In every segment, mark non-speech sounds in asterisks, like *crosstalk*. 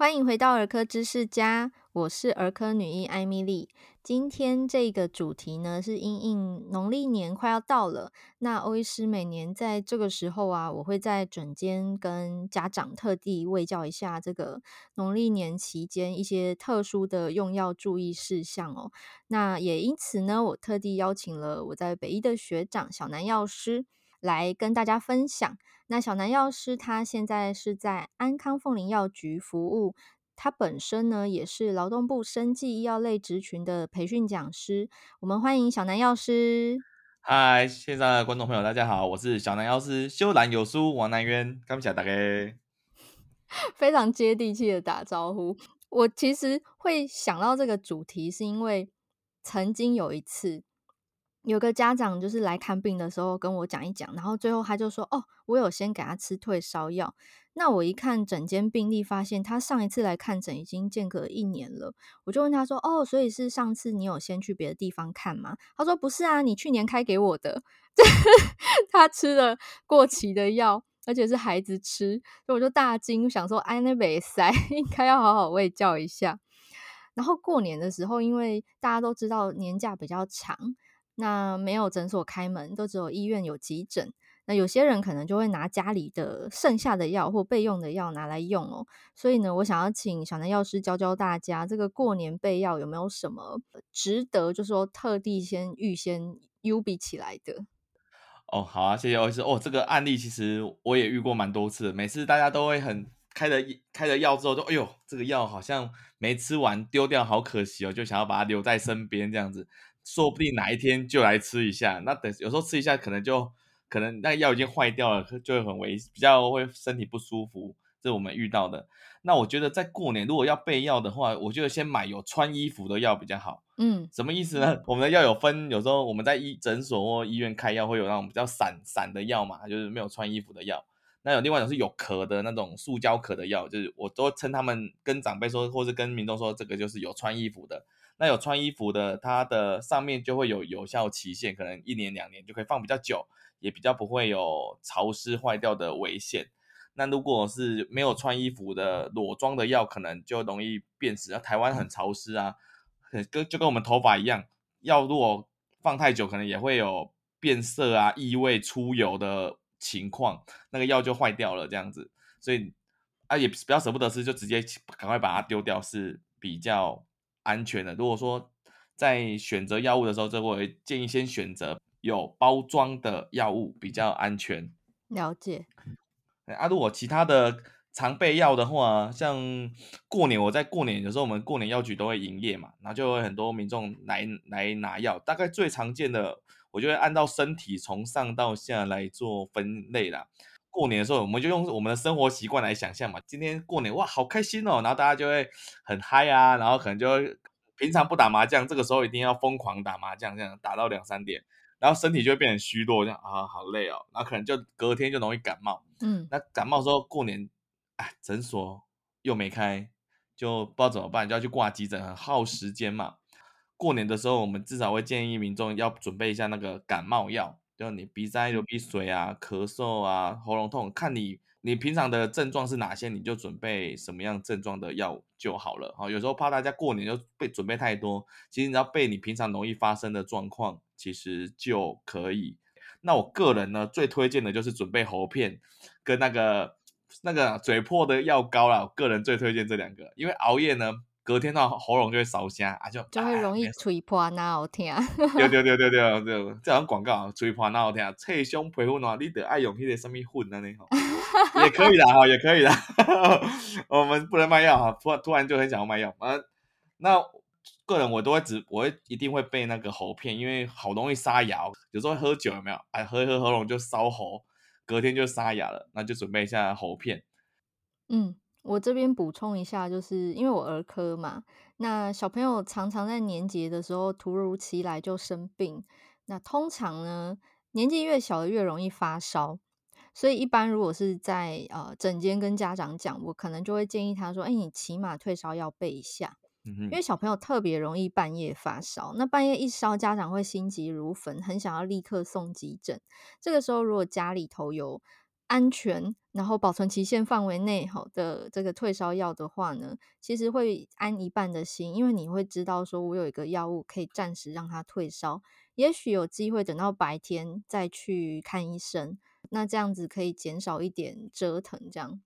欢迎回到儿科知识家，我是儿科女医艾米丽。今天这个主题呢，是因应农历年快要到了，那欧医师每年在这个时候啊，我会在诊间跟家长特地卫教一下这个农历年期间一些特殊的用药注意事项哦。那也因此呢，我特地邀请了我在北医的学长小南药师来跟大家分享。那小南药师他现在是在安康凤林药局服务，他本身呢也是劳动部生技医药类职群的培训讲师。我们欢迎小南药师。嗨，线上的观众朋友，大家好，我是小南药师，修兰有书王南渊，感谢大家。*laughs* 非常接地气的打招呼。我其实会想到这个主题，是因为曾经有一次。有个家长就是来看病的时候跟我讲一讲，然后最后他就说：“哦，我有先给他吃退烧药。”那我一看整间病历，发现他上一次来看诊已经间隔一年了。我就问他说：“哦，所以是上次你有先去别的地方看吗？”他说：“不是啊，你去年开给我的，*laughs* 他吃了过期的药，而且是孩子吃。”所以我就大惊，想说：“哎，那没塞，应该要好好喂教一下。”然后过年的时候，因为大家都知道年假比较长。那没有诊所开门，都只有医院有急诊。那有些人可能就会拿家里的剩下的药或备用的药拿来用哦。所以呢，我想要请小南药师教教大家，这个过年备药有没有什么值得，就是说特地先预先优备起来的？哦，好啊，谢谢欧医师。哦，这个案例其实我也遇过蛮多次，每次大家都会很开了开了药之后就，哎呦，这个药好像没吃完丢掉，好可惜哦，就想要把它留在身边这样子。说不定哪一天就来吃一下，那等有时候吃一下，可能就可能那药已经坏掉了，就会很危，比较会身体不舒服，这是我们遇到的。那我觉得在过年如果要备药的话，我觉得先买有穿衣服的药比较好。嗯，什么意思呢？*laughs* 我们的药有分，有时候我们在医诊所或医院开药会有那种比较散散的药嘛，就是没有穿衣服的药。那有另外一种是有壳的那种塑胶壳的药，就是我都称他们跟长辈说，或是跟民众说，这个就是有穿衣服的。那有穿衣服的，它的上面就会有有效期限，可能一年两年就可以放比较久，也比较不会有潮湿坏掉的危险。那如果是没有穿衣服的裸装的药，可能就容易变质。台湾很潮湿啊，跟就跟我们头发一样，药如果放太久，可能也会有变色啊、异味、出油的情况，那个药就坏掉了这样子。所以啊，也不要舍不得吃，就直接赶快把它丢掉是比较安全的。如果说在选择药物的时候，这我会建议先选择有包装的药物比较安全。了解。啊，如果其他的常备药的话，像过年，我在过年有时候我们过年药局都会营业嘛，然后就会很多民众来来拿药。大概最常见的，我就会按照身体从上到下来做分类啦。过年的时候，我们就用我们的生活习惯来想象嘛。今天过年哇，好开心哦！然后大家就会很嗨啊，然后可能就会平常不打麻将，这个时候一定要疯狂打麻将，这样打到两三点，然后身体就会变得虚弱，这样啊，好累哦。然后可能就隔天就容易感冒。嗯，那感冒的时候过年，哎，诊所又没开，就不知道怎么办，就要去挂急诊，很耗时间嘛。过年的时候，我们至少会建议民众要准备一下那个感冒药。就你鼻塞、流鼻水啊、咳嗽啊、喉咙痛，看你你平常的症状是哪些，你就准备什么样症状的药就好了。好，有时候怕大家过年就备准备太多，其实你要备你平常容易发生的状况，其实就可以。那我个人呢，最推荐的就是准备喉片跟那个那个嘴破的药膏啦。我个人最推荐这两个，因为熬夜呢。隔天到喉咙就会烧声啊，就就会容易吹破那好听。对对对对对对，这种广告吹破那好听，脆胸皮肤呢，你得爱用那个什么粉呢？*laughs* 也可以的哈，也可以的。我们不能卖药哈，突然突然就很想要卖药啊。那个人我都会只，我会一定会备那个喉片，因为好容易沙哑。有时候喝酒有没有？哎，喝一喝喉咙就烧喉，隔天就沙哑了，那就准备一下喉片。嗯。我这边补充一下，就是因为我儿科嘛，那小朋友常常在年节的时候突如其来就生病，那通常呢，年纪越小的越容易发烧，所以一般如果是在呃诊间跟家长讲，我可能就会建议他说，哎，你起码退烧药备一下，因为小朋友特别容易半夜发烧，那半夜一烧，家长会心急如焚，很想要立刻送急诊，这个时候如果家里头有安全，然后保存期限范围内好的这个退烧药的话呢，其实会安一半的心，因为你会知道说我有一个药物可以暂时让它退烧，也许有机会等到白天再去看医生，那这样子可以减少一点折腾，这样。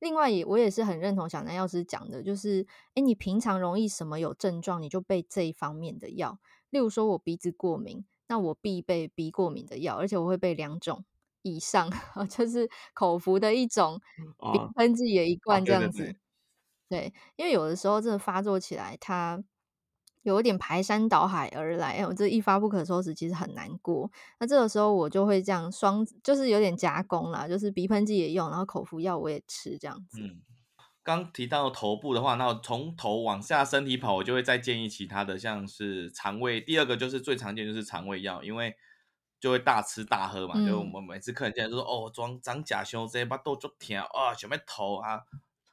另外也，我也是很认同小南药师讲的，就是，诶，你平常容易什么有症状，你就备这一方面的药。例如说，我鼻子过敏，那我必备鼻过敏的药，而且我会备两种以上，*laughs* 就是口服的一种，鼻喷剂也一罐这样子。哦，对，因为有的时候真的发作起来，它。有点排山倒海而来，我这一发不可收拾，其实很难过。那这个时候我就会这样双，就是有点加工啦，就是鼻喷剂也用，然后口服药我也吃这样子。嗯，刚提到头部的话，那从头往下身体跑，我就会再建议其他的，像是肠胃。第二个就是最常见就是肠胃药，因为就会大吃大喝嘛。嗯、就我们每次客人进来就说：“哦，装长假胸这些把肚就疼啊，想要头啊，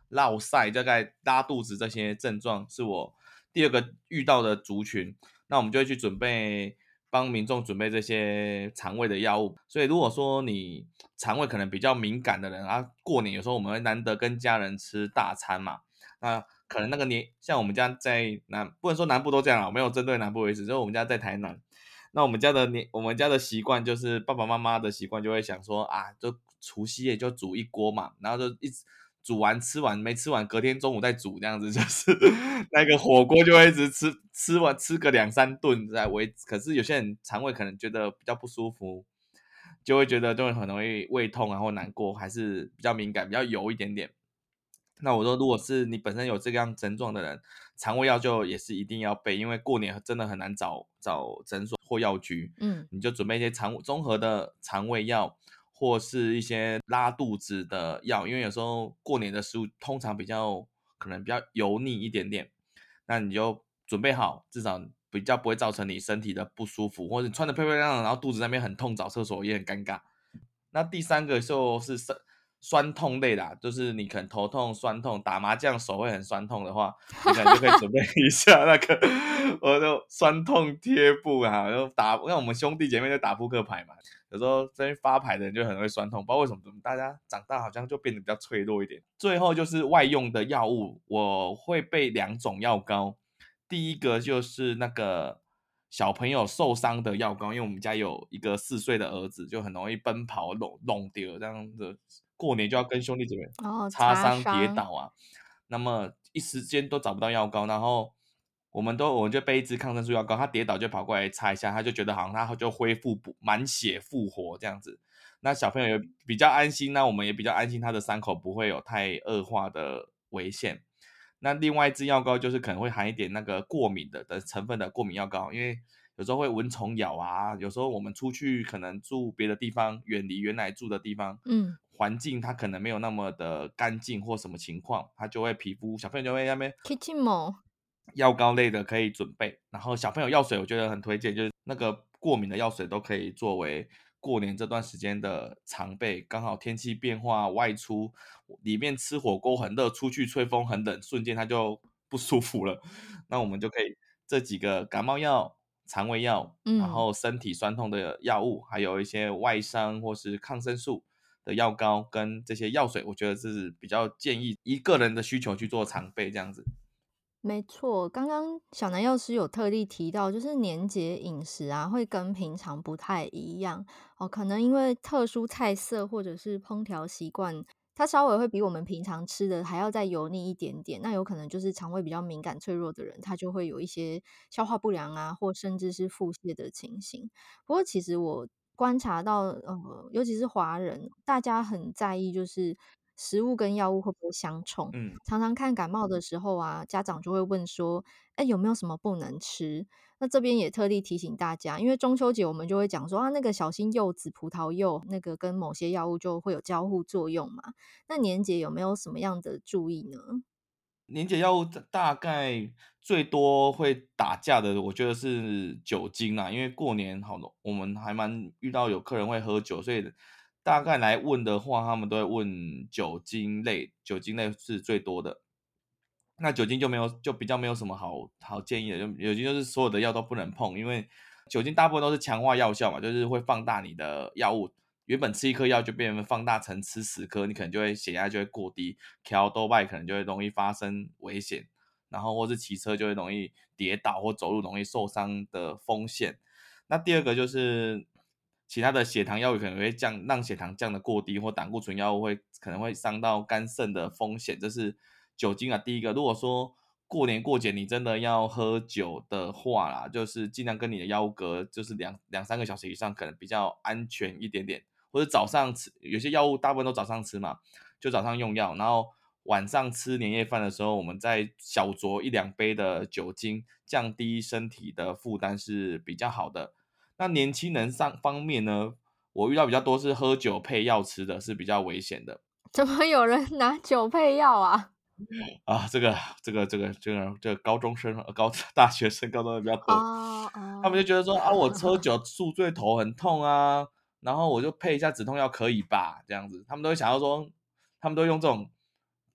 落晒，大概拉肚子这些症状是我。”第二个遇到的族群，那我们就会去准备帮民众准备这些肠胃的药物。所以如果说你肠胃可能比较敏感的人啊，过年有时候我们会难得跟家人吃大餐嘛，那可能那个年像我们家在南，不能说南部都这样啊，我没有针对南部为止，就是我们家在台南，那我们家的年我们家的习惯就是爸爸妈妈的习惯就会想说啊，就除夕夜就煮一锅嘛，然后就一。煮完吃完没吃完，隔天中午再煮这样子，就是 *laughs* 那个火锅就会一直吃，吃完吃个两三顿在维。可是有些人肠胃可能觉得比较不舒服，就会觉得就会很容易胃痛然后难过，还是比较敏感，比较油一点点。那我说，如果是你本身有这个样症状的人，肠胃药就也是一定要备，因为过年真的很难找找诊所或药局。嗯，你就准备一些肠综合的肠胃药。或是一些拉肚子的药，因为有时候过年的食物通常比较可能比较油腻一点点，那你就准备好，至少比较不会造成你身体的不舒服，或者你穿的漂漂亮亮，然后肚子那边很痛，找厕所也很尴尬。那第三个就是酸酸痛类的，就是你可能头痛、酸痛，打麻将手会很酸痛的话，你可能就可以准备一下那个我的酸痛贴布啊，就打，因为我们兄弟姐妹在打扑克牌嘛。有时候这边发牌的人就很容易酸痛，不知道为什么，怎么大家长大好像就变得比较脆弱一点。最后就是外用的药物，我会备两种药膏。第一个就是那个小朋友受伤的药膏，因为我们家有一个四岁的儿子，就很容易奔跑弄弄丢这样子，过年就要跟兄弟姐妹擦伤跌倒啊，那么一时间都找不到药膏，然后。我们都，我们就备一支抗生素药膏，他跌倒就跑过来擦一下，他就觉得好像他就恢复补满血复活这样子。那小朋友也比较安心，那我们也比较安心，他的伤口不会有太恶化的危险。那另外一支药膏就是可能会含一点那个过敏的的成分的过敏药膏，因为有时候会蚊虫咬啊，有时候我们出去可能住别的地方，远离原来住的地方，嗯，环境它可能没有那么的干净或什么情况，它就会皮肤小朋友就会那边。药膏类的可以准备，然后小朋友药水我觉得很推荐，就是那个过敏的药水都可以作为过年这段时间的常备。刚好天气变化，外出里面吃火锅很热，出去吹风很冷，瞬间它就不舒服了。那我们就可以这几个感冒药、肠胃药，然后身体酸痛的药物，还有一些外伤或是抗生素的药膏跟这些药水，我觉得是比较建议依个人的需求去做常备这样子。没错，刚刚小南药师有特地提到，就是年节饮食啊，会跟平常不太一样哦，可能因为特殊菜色或者是烹调习惯，它稍微会比我们平常吃的还要再油腻一点点。那有可能就是肠胃比较敏感脆弱的人，他就会有一些消化不良啊，或甚至是腹泻的情形。不过其实我观察到，呃，尤其是华人，大家很在意就是。食物跟药物会不会相冲？嗯，常常看感冒的时候啊，家长就会问说：“哎，有没有什么不能吃？”那这边也特地提醒大家，因为中秋节我们就会讲说啊，那个小心柚子、葡萄柚，那个跟某些药物就会有交互作用嘛。那年节有没有什么样的注意呢？年节药物大概最多会打架的，我觉得是酒精啊，因为过年好，我们还蛮遇到有客人会喝酒，所以。大概来问的话，他们都会问酒精类，酒精类是最多的。那酒精就没有，就比较没有什么好好建议的。就酒精就是所有的药都不能碰，因为酒精大部分都是强化药效嘛，就是会放大你的药物，原本吃一颗药就变成放大成吃十颗，你可能就会血压就会过低，调多拜可能就会容易发生危险，然后或是骑车就会容易跌倒或走路容易受伤的风险。那第二个就是其他的血糖药物可能会降，让血糖降得过低，或胆固醇药物会可能会伤到肝肾的风险。这是酒精啊，第一个，如果说过年过节你真的要喝酒的话啦，就是尽量跟你的药物隔就是两两三个小时以上，可能比较安全一点点。或者早上吃，有些药物大部分都早上吃嘛，就早上用药，然后晚上吃年夜饭的时候，我们再小酌一两杯的酒精，降低身体的负担是比较好的。那年轻人上方面呢，我遇到比较多是喝酒配药吃的，是比较危险的。怎么有人拿酒配药啊？*laughs* 啊，这个这个这个这个这个高中生、高 *laughs* 大学生、高中生比较多，oh, oh. 他们就觉得说啊，我喝酒宿醉头很痛啊。然后我就配一下止痛药可以吧？这样子，他们都会想要说，他们都用这种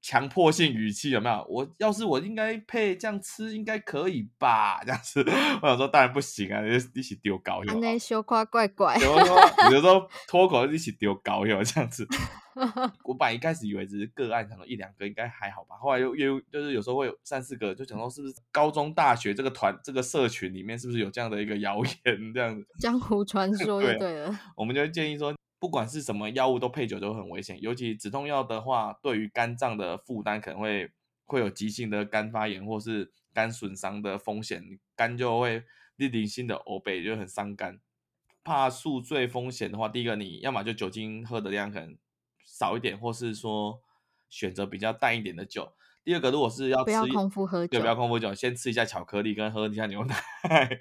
强迫性语气，有没有？我要是我应该配这样吃，应该可以吧？*laughs* 这样子，我想说当然不行啊，你一起丢高油，那羞夸怪怪，有时候 *laughs* 有时候脱口一起丢高油这样子。*laughs* 我本来一开始以为只是个案，想说一两个应该还好吧，后来又又就是有时候会有三四个，就想说是不是高中大学这个团这个社群里面是不是有这样的一个谣言这样子，江湖传说就对了。我们就会建议说，不管是什么药物都配酒都很危险，尤其止痛药的话，对于肝脏的负担可能会会有急性的肝发炎或是肝损伤的风险，肝就会例行性的欧北就很伤肝。怕宿醉风险的话，第一个你要么就酒精喝的量可能。少一点，或是说选择比较淡一点的酒。第二个，如果是要吃，不要空腹喝酒，对，不要空腹酒，先吃一下巧克力，跟喝一下牛奶。*laughs*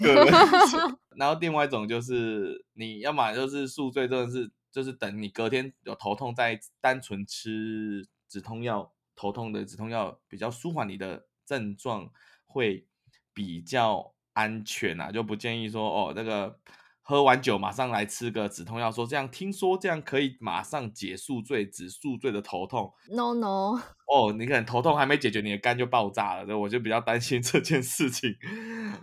*laughs* 然后另外一种就是，你要么就是宿醉，真的是就是等你隔天有头痛，再单纯吃止痛药，头痛的止痛药比较舒缓你的症状，会比较安全啊，就不建议说哦那个。喝完酒马上来吃个止痛药，说这样听说这样可以马上解宿醉、止宿醉的头痛。No no，哦，你可能头痛还没解决，你的肝就爆炸了，所以我就比较担心 *laughs* 这件事情。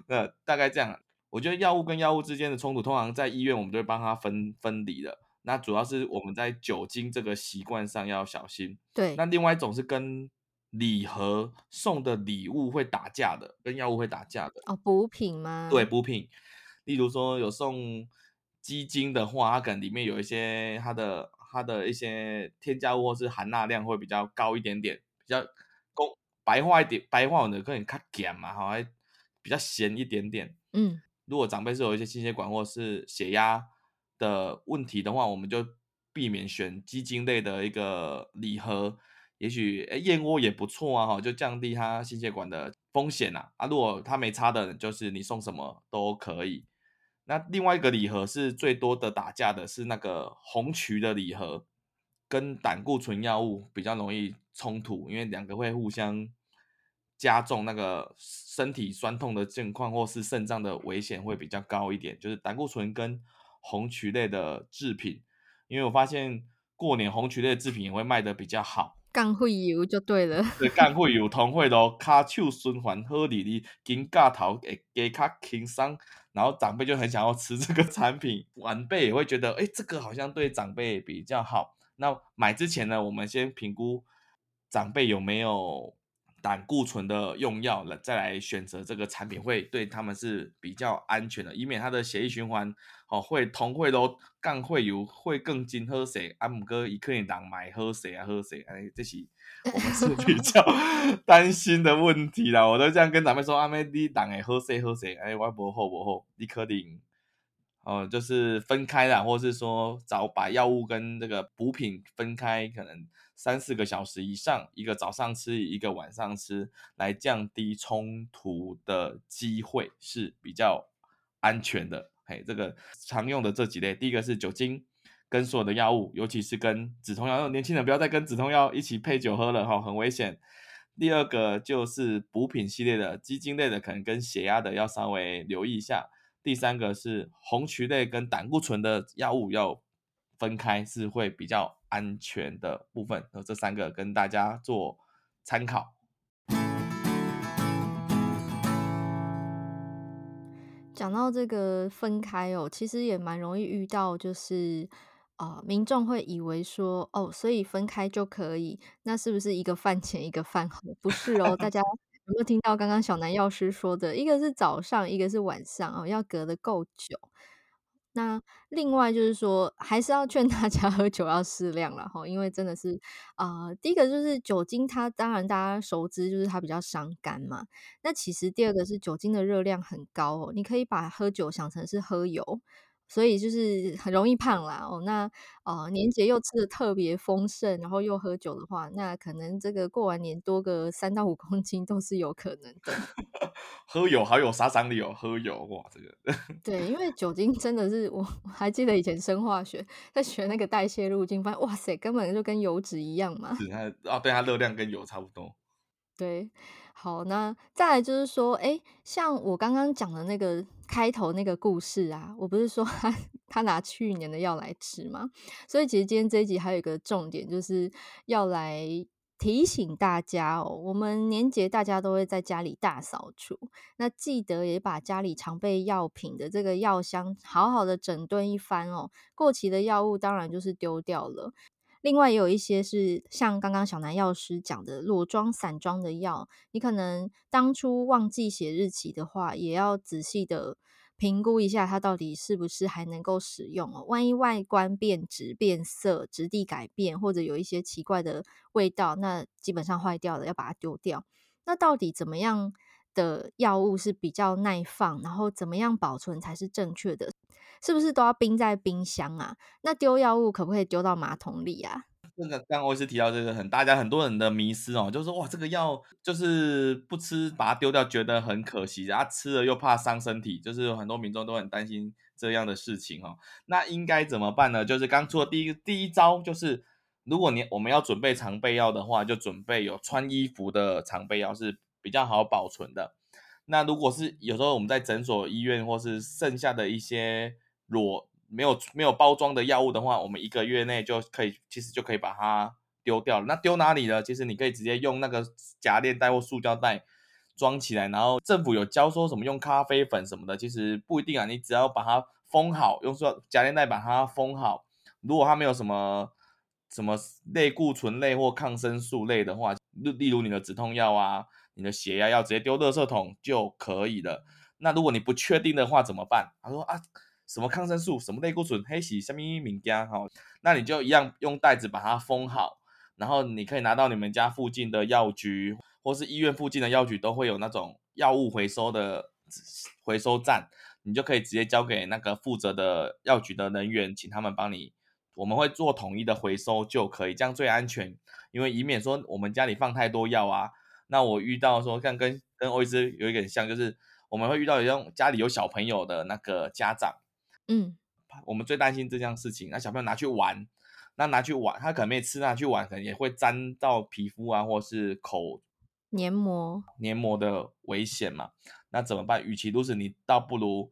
那大概这样，我觉得药物跟药物之间的冲突，通常在医院我们都会帮他分分离的。那主要是我们在酒精这个习惯上要小心。对，那另外一种是跟礼盒送的礼物会打架的，跟药物会打架的。哦，补品吗？对，补品。例如说有送鸡精的话，它可能里面有一些它的它的一些添加物或是含钠量会比较高一点点，比较公白话一点，白话的可能较咸嘛，哈，还比较咸一点点。嗯，如果长辈是有一些心血管或是血压的问题的话，我们就避免选鸡精类的一个礼盒。也许诶燕窝也不错啊，哈，就降低他心血管的风险呐。啊，如果他没差的，就是你送什么都可以。那另外一个礼盒是最多的打架的，是那个红曲的礼盒，跟胆固醇药物比较容易冲突，因为两个会互相加重那个身体酸痛的情况，或是肾脏的危险会比较高一点。就是胆固醇跟红曲类的制品，因为我发现过年红曲类的制品也会卖得比较好。干会油就对了，对，干会油同会咯，卡手循环好哩哩，肩胛头会加较轻松，然后长辈就很想要吃 *laughs* 这个产品，晚辈也会觉得，哎，这个好像对长辈比较好。那买之前呢，我们先评估长辈有没有胆固醇的用药了，再来选择这个产品，会对他们是比较安全的，以免他的血液循环哦会同会都杠会有会更紧喝水，阿姆哥一克一档买喝水啊喝水，哎，这是 *laughs* 我们是比较 *laughs* 担心的问题啦。我都这样跟长辈说，阿妹你档哎喝水喝水，哎我不好不好，你可能哦就是分开啦，或是说早把药物跟这个补品分开，可能。三四个小时以上，一个早上吃，一个晚上吃，来降低冲突的机会是比较安全的。嘿，这个常用的这几类，第一个是酒精，跟所有的药物，尤其是跟止痛药，年轻人不要再跟止痛药一起配酒喝了哈，很危险。第二个就是补品系列的，鸡精类的可能跟血压的要稍微留意一下。第三个是红曲类跟胆固醇的药物要分开，是会比较。安全的部分，这三个跟大家做参考。讲到这个分开哦，其实也蛮容易遇到，就是啊、呃，民众会以为说哦，所以分开就可以，那是不是一个饭前一个饭后？不是哦，大家 *laughs* 有没有听到刚刚小南药师说的，一个是早上，一个是晚上哦，要隔得够久。那另外就是说，还是要劝大家喝酒要适量了哈，因为真的是啊、呃，第一个就是酒精，它当然大家熟知就是它比较伤肝嘛。那其实第二个是酒精的热量很高哦，你可以把喝酒想成是喝油，所以就是很容易胖啦哦。那呃年节又吃的特别丰盛，然后又喝酒的话，那可能这个过完年多个三到五公斤都是有可能的。*laughs* 喝油好有杀伤力哦！喝油哇，这个 *laughs* 对，因为酒精真的是我还记得以前生化学在学那个代谢路径，发现哇塞，根本就跟油脂一样嘛。是它哦，对，它热量跟油差不多。对，好，那再来就是说，哎，像我刚刚讲的那个开头那个故事啊，我不是说他 *laughs* 他拿去年的药来吃吗？所以其实今天这一集还有一个重点，就是要来。提醒大家哦，我们年节大家都会在家里大扫除，那记得也把家里常备药品的这个药箱好好的整顿一番哦。过期的药物当然就是丢掉了，另外也有一些是像刚刚小南药师讲的裸装、散装的药，你可能当初忘记写日期的话，也要仔细的。评估一下它到底是不是还能够使用哦？万一外观变质、变色、质地改变，或者有一些奇怪的味道，那基本上坏掉了，要把它丢掉。那到底怎么样的药物是比较耐放？然后怎么样保存才是正确的？是不是都要冰在冰箱啊？那丢药物可不可以丢到马桶里啊？这个刚刚我是提到这个很大家很多人的迷思哦，就是哇这个药就是不吃把它丢掉觉得很可惜，然后吃了又怕伤身体，就是很多民众都很担心这样的事情哦。那应该怎么办呢？就是刚说的第一个第一招就是，如果你我们要准备常备药的话，就准备有穿衣服的常备药是比较好保存的。那如果是有时候我们在诊所、医院或是剩下的一些裸。没有没有包装的药物的话，我们一个月内就可以，其实就可以把它丢掉了。那丢哪里呢？其实你可以直接用那个夹链袋或塑胶袋装起来，然后政府有教说什么用咖啡粉什么的，其实不一定啊。你只要把它封好，用塑夹链袋把它封好。如果它没有什么什么类固醇类或抗生素类的话，例例如你的止痛药啊、你的血压药，直接丢垃圾桶就可以了。那如果你不确定的话怎么办？他说啊。什么抗生素，什么类固醇，黑洗什么物件哈，那你就一样用袋子把它封好，然后你可以拿到你们家附近的药局，或是医院附近的药局都会有那种药物回收的回收站，你就可以直接交给那个负责的药局的人员，请他们帮你，我们会做统一的回收就可以，这样最安全，因为以免说我们家里放太多药啊，那我遇到说像跟跟欧医师有一点像，就是我们会遇到有家里有小朋友的那个家长。嗯，我们最担心这件事情。那小朋友拿去玩，那拿去玩，他可能没吃，拿去玩，可能也会沾到皮肤啊，或是口黏膜黏膜的危险嘛。那怎么办？与其如此，你倒不如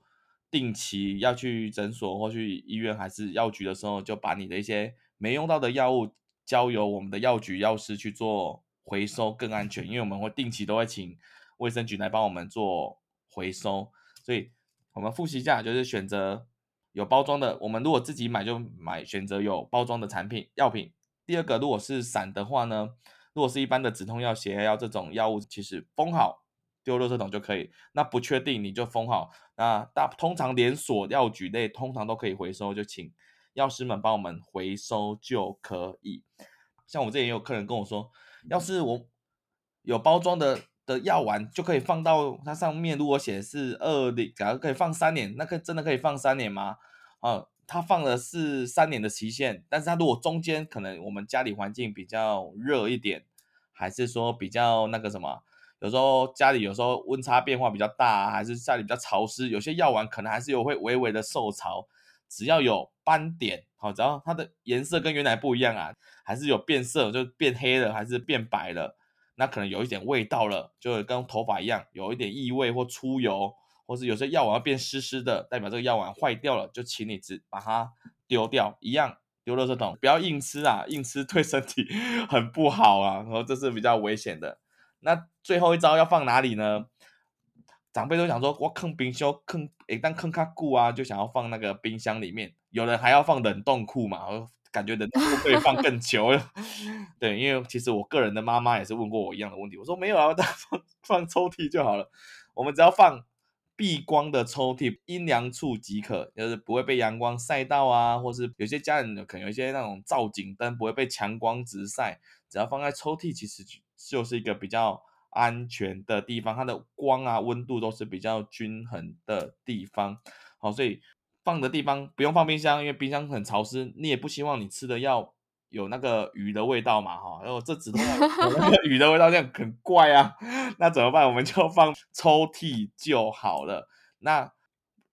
定期要去诊所或去医院还是药局的时候，就把你的一些没用到的药物交由我们的药局药师去做回收，更安全。因为我们会定期都会请卫生局来帮我们做回收，所以我们复习一下，就是选择。有包装的，我们如果自己买就买，选择有包装的产品药品。第二个，如果是散的话呢，如果是一般的止痛药、血压药这种药物，其实封好丢垃圾桶就可以。那不确定你就封好。那大通常连锁药局类通常都可以回收，就请药师们帮我们回收就可以。像我这里也有客人跟我说，要是我有包装的。的药丸就可以放到它上面，如果写是二零，假如可以放三年，那个真的可以放三年吗？啊，它放的是三年的期限，但是它如果中间可能我们家里环境比较热一点，还是说比较那个什么，有时候家里有时候温差变化比较大，还是家里比较潮湿，有些药丸可能还是有会微微的受潮，只要有斑点，好，只要它的颜色跟原来不一样啊，还是有变色，就变黑了，还是变白了。那可能有一点味道了，就跟头发一样，有一点异味或出油，或是有些药丸要变湿湿的，代表这个药丸坏掉了，就请你只把它丢掉，一样丢垃圾桶，不要硬吃啊，硬吃对身体 *laughs* 很不好啊，然后这是比较危险的。那最后一招要放哪里呢？长辈都想说，我坑冰箱坑，诶，但坑卡固啊，就想要放那个冰箱里面，有人还要放冷冻库嘛，感觉冷冻库可以放更久了。*laughs* 对，因为其实我个人的妈妈也是问过我一样的问题，我说没有啊，放放抽屉就好了，我们只要放。避光的抽屉，阴凉处即可，就是不会被阳光晒到啊，或是有些家人可能有一些那种照景灯不会被强光直晒，只要放在抽屉，其实就是一个比较安全的地方，它的光啊温度都是比较均衡的地方。好，所以放的地方不用放冰箱，因为冰箱很潮湿，你也不希望你吃的要有那个鱼的味道嘛，哈，然后这指头有那个 *laughs* 鱼的味道，这样很怪啊。*laughs* 那怎么办？我们就放抽屉就好了。那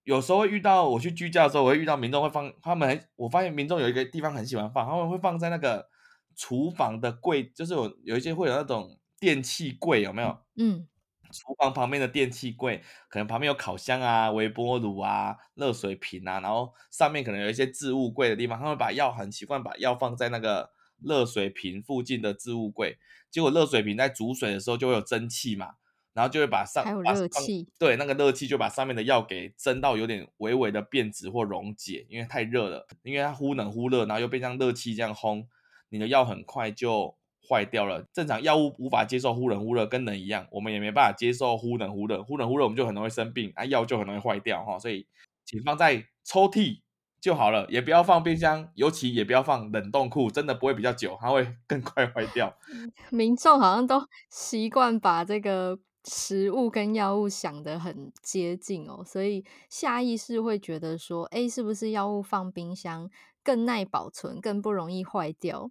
有时候会遇到，我去居家的时候，我会遇到民众会放，他们很，我发现民众有一个地方很喜欢放，他们会放在那个厨房的柜，就是有有一些会有那种电器柜，有没有？嗯。厨房旁边的电器柜，可能旁边有烤箱啊、微波炉啊、热水瓶啊，然后上面可能有一些置物柜的地方，他们把药很习惯把药放在那个热水瓶附近的置物柜，结果热水瓶在煮水的时候就会有蒸汽嘛，然后就会把上还有热气，对，那个热气就把上面的药给蒸到有点微微的变质或溶解，因为太热了，因为它忽冷忽热，然后又被这样热气这样烘，你的药很快就。坏掉了，正常药物无法接受忽冷忽热，跟人一样，我们也没办法接受忽冷忽热，忽冷忽热我们就很容易生病，啊，药就很容易坏掉哈，所以请放在抽屉就好了，也不要放冰箱，尤其也不要放冷冻库，真的不会比较久，它会更快坏掉。*laughs* 民众好像都习惯把这个食物跟药物想得很接近哦，所以下意识会觉得说，哎，是不是药物放冰箱更耐保存，更不容易坏掉？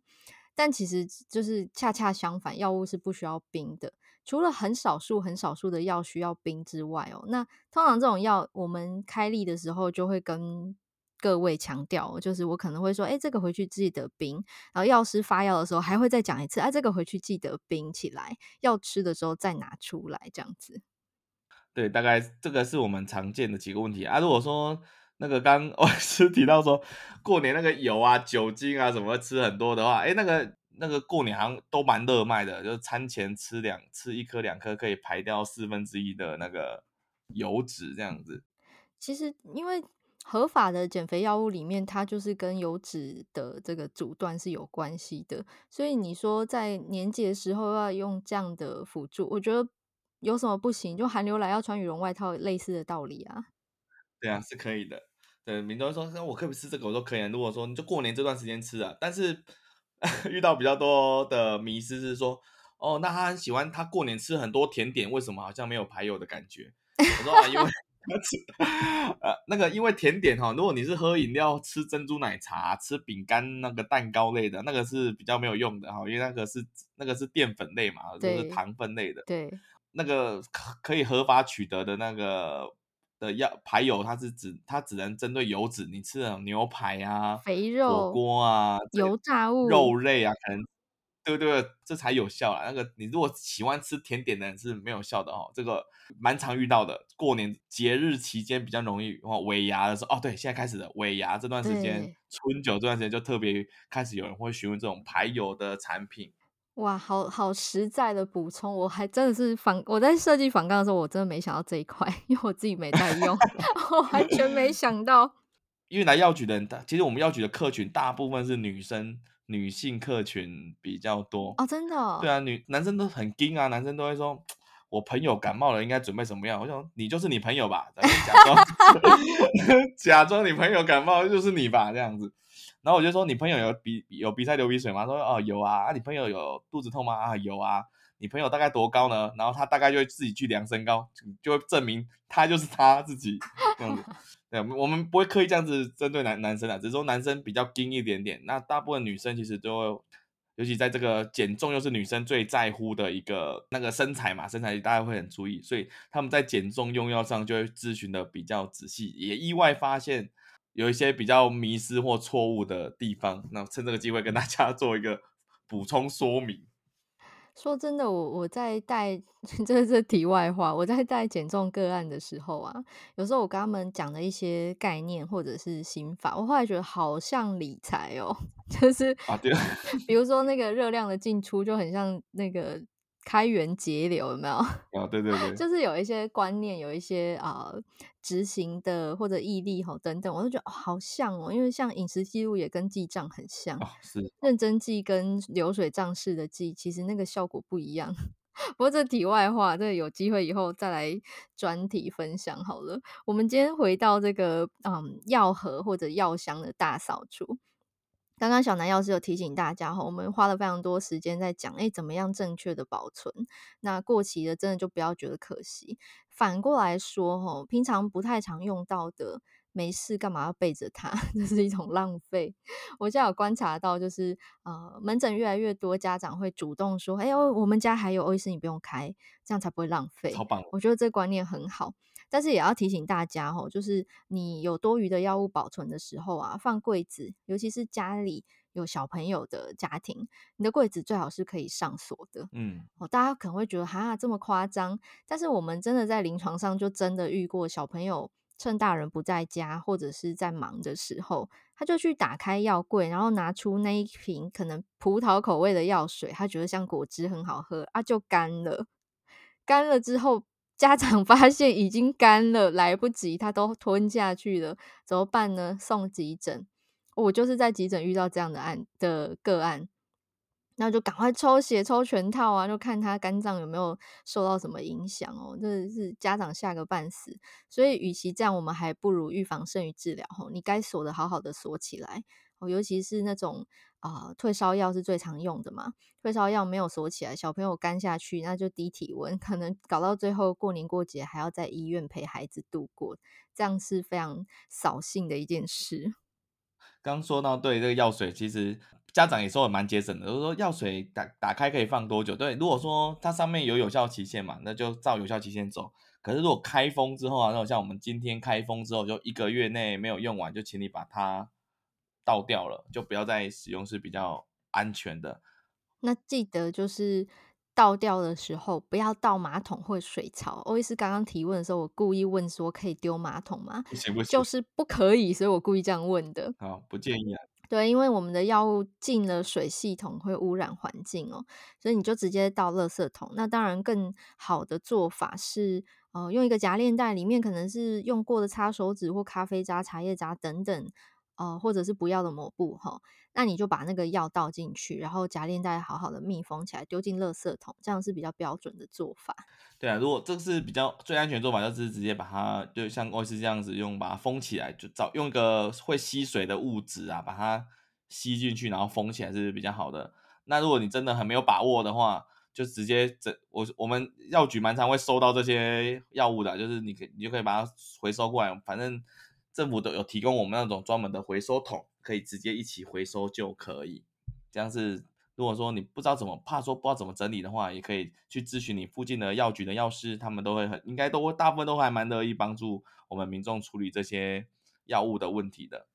但其实就是恰恰相反，药物是不需要冰的，除了很少数、很少数的药需要冰之外哦，那通常这种药我们开立的时候就会跟各位强调，就是我可能会说，哎，这个回去记得冰，然后药师发药的时候还会再讲一次，哎，这个回去记得冰起来，要吃的时候再拿出来，这样子。对，大概这个是我们常见的几个问题啊。如果说那个刚我是提到说，过年那个油啊、酒精啊什么吃很多的话，哎，那个那个过年好像都蛮热卖的，就是餐前吃两吃一颗两颗，可以排掉四分之一的那个油脂这样子。其实因为合法的减肥药物里面，它就是跟油脂的这个阻断是有关系的，所以你说在年节的时候要用这样的辅助，我觉得有什么不行？就寒流来要穿羽绒外套，类似的道理啊。对啊，是可以的。对，民众说：“那我可不可以吃这个？”我说：“可以啊。”如果说你就过年这段时间吃啊，但是 *laughs* 遇到比较多的迷思是说：“哦，那他很喜欢他过年吃很多甜点，为什么好像没有排油的感觉？” *laughs* 我说：“啊，因为 *laughs* 呃那个，因为甜点哈，如果你是喝饮料、吃珍珠奶茶、吃饼干、那个蛋糕类的，那个是比较没有用的哈，因为那个是那个是淀粉类嘛，就是糖分类的。对，那个可以合法取得的那个。”的药排油，它是只它只能针对油脂，你吃的牛排啊、肥肉、火锅啊、油炸物、肉类啊，可能对不对？这才有效啊。那个你如果喜欢吃甜点的人是没有效的哦。这个蛮常遇到的，过年节日期间比较容易哦，尾牙的时候哦，对，现在开始的尾牙这段时间，春酒这段时间就特别开始有人会询问这种排油的产品。哇，好好实在的补充，我还真的是反我在设计反纲的时候，我真的没想到这一块，因为我自己没在用，*laughs* 我完全没 *laughs* 想到。因为来药局的人，其实我们药局的客群大部分是女生，女性客群比较多哦，真的哦。对啊，女男生都很惊啊，男生都会说，我朋友感冒了，应该准备什么样？我想你就是你朋友吧，咱假装 *laughs* 假装你朋友感冒就是你吧，这样子。然后我就说，你朋友有鼻有鼻塞流鼻水吗？说哦有啊。啊你朋友有肚子痛吗？啊有啊。你朋友大概多高呢？然后他大概就会自己去量身高，就会证明他就是他自己这样子。*laughs* 对，我们不会刻意这样子针对男男生啊，只是说男生比较硬一点点。那大部分女生其实都会，尤其在这个减重又是女生最在乎的一个那个身材嘛，身材大家会很注意，所以他们在减重用药上就会咨询的比较仔细，也意外发现。有一些比较迷失或错误的地方，那趁这个机会跟大家 *laughs* 做一个补充说明。说真的，我我在带，*laughs* 这是题外话，我在带减重个案的时候啊，有时候我跟他们讲的一些概念或者是心法，我后来觉得好像理财哦，*laughs* 就是啊，对，比如说那个热量的进出就很像那个开源节流，有没有？*laughs* 哦，对对对，就是有一些观念，有一些啊执行的或者毅力吼等等，我都觉得、哦、好像哦，因为像饮食记录也跟记账很像，哦、是认真记跟流水账式的记，其实那个效果不一样。*laughs* 不过这题外话，这有机会以后再来专题分享好了。我们今天回到这个嗯药盒或者药箱的大扫除。刚刚小南药师有提醒大家哈，我们花了非常多时间在讲，哎，怎么样正确的保存？那过期的真的就不要觉得可惜。反过来说哈，平常不太常用到的，没事干嘛要备着它？*laughs* 这是一种浪费。我现在有观察到，就是呃，门诊越来越多家长会主动说，哎呦，我们家还有欧医师，你不用开，这样才不会浪费。超棒！我觉得这观念很好。但是也要提醒大家吼，就是你有多余的药物保存的时候啊，放柜子，尤其是家里有小朋友的家庭，你的柜子最好是可以上锁的。嗯，哦，大家可能会觉得哈这么夸张，但是我们真的在临床上就真的遇过小朋友趁大人不在家或者是在忙的时候，他就去打开药柜，然后拿出那一瓶可能葡萄口味的药水，他觉得像果汁很好喝啊，就干了，干了之后。家长 *laughs* 发现已经干了，来不及，他都吞下去了，怎么办呢？送急诊。我就是在急诊遇到这样的案的个案，那就赶快抽血抽全套啊，就看他肝脏有没有受到什么影响哦。真的是家长吓个半死。所以，与其这样，我们还不如预防胜于治疗。吼，你该锁的好好的锁起来。尤其是那种。啊、退烧药是最常用的嘛？退烧药没有锁起来，小朋友干下去，那就低体温，*laughs* 可能搞到最后过年过节还要在医院陪孩子度过，这样是非常扫兴的一件事。*laughs* 刚说到对这个药水，其实家长也说蛮节省的，就是说药水打打开可以放多久？对，如果说它上面有有效期限嘛，那就照有效期限走。可是如果开封之后啊，那种像我们今天开封之后，就一个月内没有用完，就请你把它。倒掉了，就不要再使用是比较安全的。那记得就是倒掉的时候，不要倒马桶或水槽。欧医师刚刚提问的时候，我故意问说可以丢马桶吗？不行不行，就是不可以，所以我故意这样问的。好，不建议啊。对，因为我们的药物进了水系统会污染环境哦，所以你就直接倒垃圾桶。那当然，更好的做法是，呃，用一个夹链袋，里面可能是用过的擦手纸或咖啡渣、茶叶渣等等。哦，或者是不要的抹布哈，那你就把那个药倒进去，然后夹链袋好好的密封起来，丢进垃圾桶，这样是比较标准的做法。对啊，如果这是比较最安全做法，就是直接把它，就像欧医师这样子用，把它封起来，就找用一个会吸水的物质啊，把它吸进去，然后封起来是比较好的。那如果你真的很没有把握的话，就直接这我我们药局蛮常会收到这些药物的，就是你可以你就可以把它回收过来，反正。政府都有提供我们那种专门的回收桶，可以直接一起回收就可以。这样是，如果说你不知道怎么，怕说不知道怎么整理的话，也可以去咨询你附近的药局的药师，他们都会很应该都会大部分都还蛮乐意帮助我们民众处理这些药物的问题的。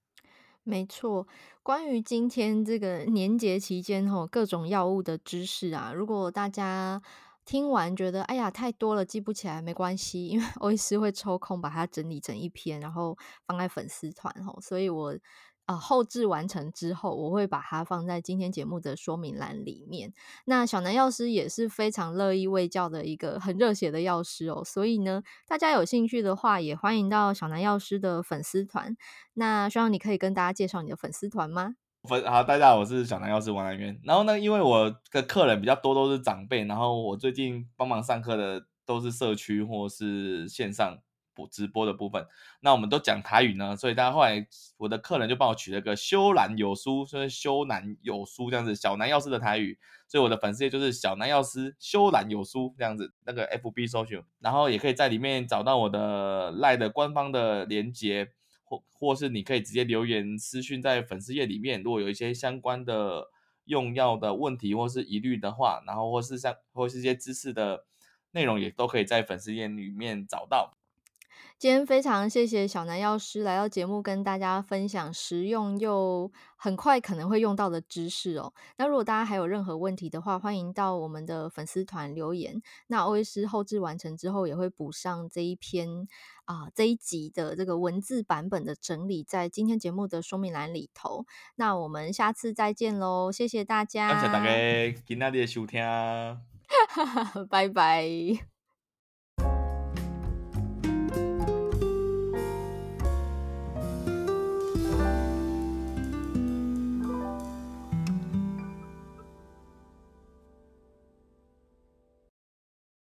没错，关于今天这个年节期间吼各种药物的知识啊，如果大家。听完觉得哎呀太多了，记不起来没关系，因为欧医师会抽空把它整理成一篇，然后放在粉丝团吼，所以我啊、后制完成之后，我会把它放在今天节目的说明栏里面。那小南药师也是非常乐意为教的一个很热血的药师哦，所以呢，大家有兴趣的话，也欢迎到小南药师的粉丝团。那希望你可以跟大家介绍你的粉丝团吗？好，大家好，我是小南药师王南渊。然后呢，因为我的客人比较多，都是长辈，然后我最近帮忙上课的都是社区或是线上播直播的部分。那我们都讲台语呢，所以大家后来我的客人就帮我取了个修兰有书，所以修兰有书这样子，小南药师的台语。所以我的粉丝页就是小南药师修兰有书这样子，那个 FB 搜寻，然后也可以在里面找到我的赖的官方的连接。或或是你可以直接留言私讯在粉丝页里面，如果有一些相关的用药的问题或是疑虑的话，然后或是像或是一些知识的内容，也都可以在粉丝页里面找到。今天非常谢谢小南药师来到节目，跟大家分享实用又很快可能会用到的知识哦。那如果大家还有任何问题的话，欢迎到我们的粉丝团留言。那欧医师后置完成之后，也会补上这一篇啊、呃、这一集的这个文字版本的整理，在今天节目的说明栏里头。那我们下次再见喽，谢谢大家，感谢大家今天的收听。*laughs* 拜拜。